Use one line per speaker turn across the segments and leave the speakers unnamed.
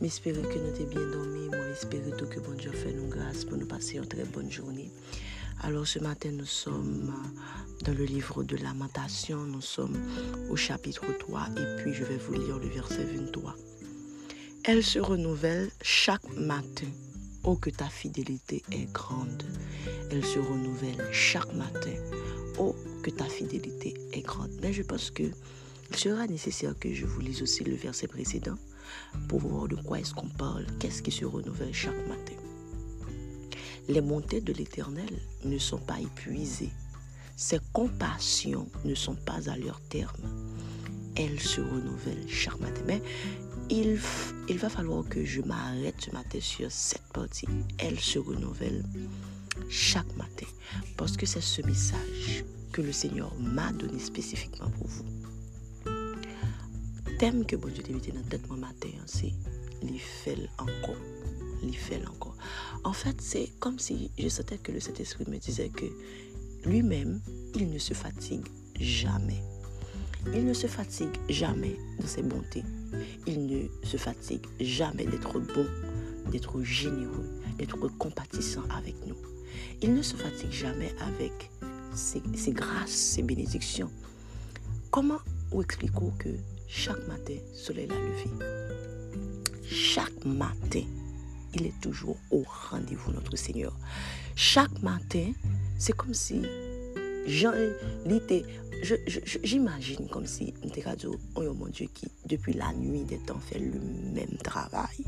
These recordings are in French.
M'espérer que nous t'es bien dormi. Moi, espérer tout que bon Dieu fait nous grâce pour nous passer une très bonne journée. Alors ce matin, nous sommes dans le livre de Lamentation. Nous sommes au chapitre 3 et puis je vais vous lire le verset 23. Elle se renouvelle chaque matin. Oh, que ta fidélité est grande. Elle se renouvelle chaque matin. Oh, que ta fidélité est grande. Mais je pense que il sera nécessaire que je vous lise aussi le verset précédent pour voir de quoi est-ce qu'on parle, qu'est-ce qui se renouvelle chaque matin. Les montées de l'Éternel ne sont pas épuisées. Ses compassions ne sont pas à leur terme. Elles se renouvellent chaque matin. Mais il, il va falloir que je m'arrête ce matin sur cette partie. Elles se renouvellent chaque matin. Parce que c'est ce message que le Seigneur m'a donné spécifiquement pour vous. Que bon Dieu mis dans tête mon matin, c'est les encore. Les encore. En fait, c'est comme si je sentais que le Saint-Esprit me disait que lui-même, il ne se fatigue jamais. Il ne se fatigue jamais de ses bontés. Il ne se fatigue jamais d'être bon, d'être généreux, d'être compatissant avec nous. Il ne se fatigue jamais avec ses, grâces, ses bénédictions. Comment vous expliquons que chaque matin, le soleil a levé. Chaque matin, il est toujours au rendez-vous, notre Seigneur. Chaque matin, c'est comme si j'imagine comme si oh mon Dieu qui depuis la nuit des temps fait le même travail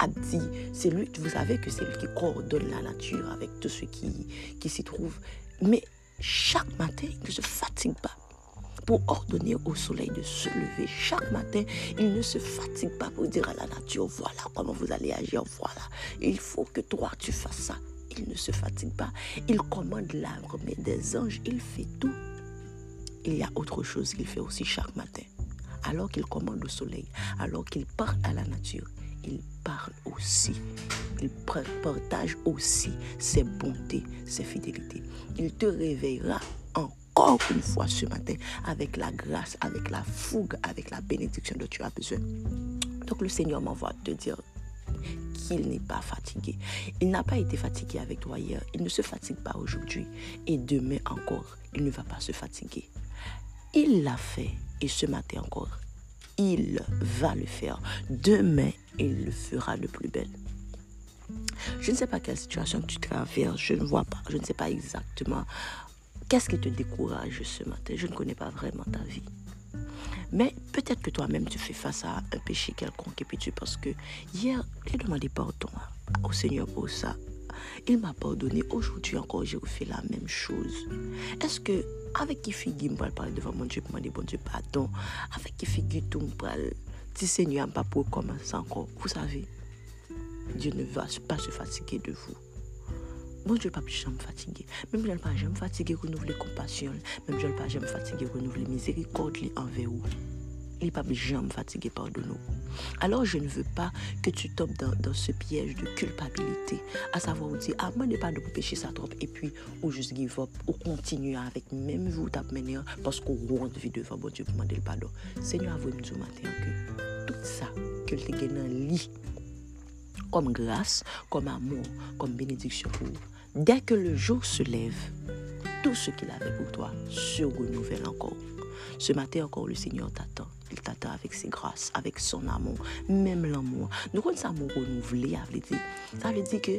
a dit c'est lui vous savez que c'est lui qui coordonne la nature avec tout ce qui qui s'y trouve mais chaque matin il ne se fatigue pas pour ordonner au soleil de se lever chaque matin. Il ne se fatigue pas pour dire à la nature, voilà comment vous allez agir, voilà. Il faut que toi, tu fasses ça. Il ne se fatigue pas. Il commande l'armée des anges. Il fait tout. Il y a autre chose qu'il fait aussi chaque matin. Alors qu'il commande au soleil, alors qu'il parle à la nature, il parle aussi. Il partage aussi ses bontés, ses fidélités. Il te réveillera encore encore une fois ce matin avec la grâce, avec la fougue, avec la bénédiction dont tu as besoin. Donc le Seigneur m'envoie te dire qu'il n'est pas fatigué. Il n'a pas été fatigué avec toi hier. Il ne se fatigue pas aujourd'hui. Et demain encore, il ne va pas se fatiguer. Il l'a fait. Et ce matin encore, il va le faire. Demain, il le fera de plus belle. Je ne sais pas quelle situation tu traverses, je ne vois pas, je ne sais pas exactement Qu'est-ce qui te décourage ce matin? Je ne connais pas vraiment ta vie. Mais peut-être que toi-même, tu fais face à un péché quelconque et puis tu que hier, j'ai demandé pardon au Seigneur pour ça. Il m'a pardonné. Aujourd'hui encore, j'ai refait la même chose. Est-ce que, avec qui figure, je parler devant mon Dieu pour demander bon Dieu pardon? Avec qui figure, tout parle? Si Seigneur, pas pour commencer encore. Vous savez, Dieu ne va pas se fatiguer de vous. Bon Dieu, pas jamais fatigué. Même je ne pas jamais fatigué renouveler compassion. Même je ne pas jamais fatigué renouveler miséricorde envers vous. Il n'est pas jamais fatigué par de nous. Alors je ne veux pas que tu tombes dans, ce piège de culpabilité, à savoir vous dire, ah, moi, ne pas de pécher ça trop, et puis, ou juste give up, ou continuer avec même vous tape parce qu'on rend vie devant bon Dieu pour demander le pardon. Seigneur, vous nous matin que tout ça, que le gagné lit, comme grâce, comme amour, comme bénédiction pour vous, Dès que le jour se lève, tout ce qu'il avait pour toi se renouvelle encore. Ce matin encore, le Seigneur t'attend. Il t'attend avec ses grâces, avec son amour, même l'amour. Nous, quand ça amour renouvelé, ça veut dire que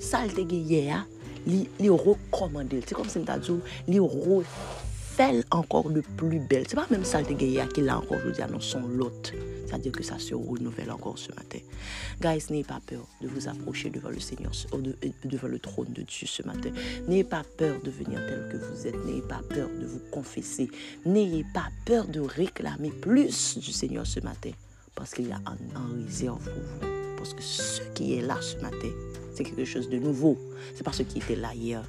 ça, le hier, il recommandé. C'est comme si on t'a dit, il encore le plus belle. C'est pas même ça, le hier, qu'il a encore aujourd'hui, non, son. C'est-à-dire que ça se renouvelle encore ce matin. Guys, n'ayez pas peur de vous approcher devant le Seigneur, devant le trône de Dieu ce matin. N'ayez pas peur de venir tel que vous êtes. N'ayez pas peur de vous confesser. N'ayez pas peur de réclamer plus du Seigneur ce matin. Parce qu'il y a un, en réserve pour vous. Parce que ce qui est là ce matin, c'est quelque chose de nouveau. C'est pas ce qui était là hier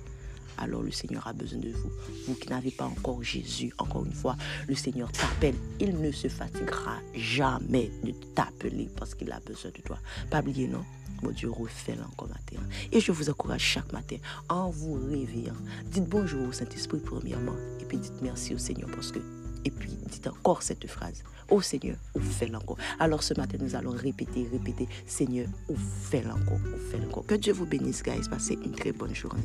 alors le Seigneur a besoin de vous. Vous qui n'avez pas encore Jésus, encore une fois, le Seigneur t'appelle. Il ne se fatiguera jamais de t'appeler parce qu'il a besoin de toi. Pas oublier, non? Mon Dieu refait encore matin. Et je vous encourage chaque matin, en vous réveillant, dites bonjour au Saint-Esprit premièrement, et puis dites merci au Seigneur parce que et puis dites encore cette phrase. Oh Seigneur, ou fais encore. Alors ce matin, nous allons répéter, répéter, Seigneur, ou fais encore, ou fais encore. Que Dieu vous bénisse, guys. Passez une très bonne journée.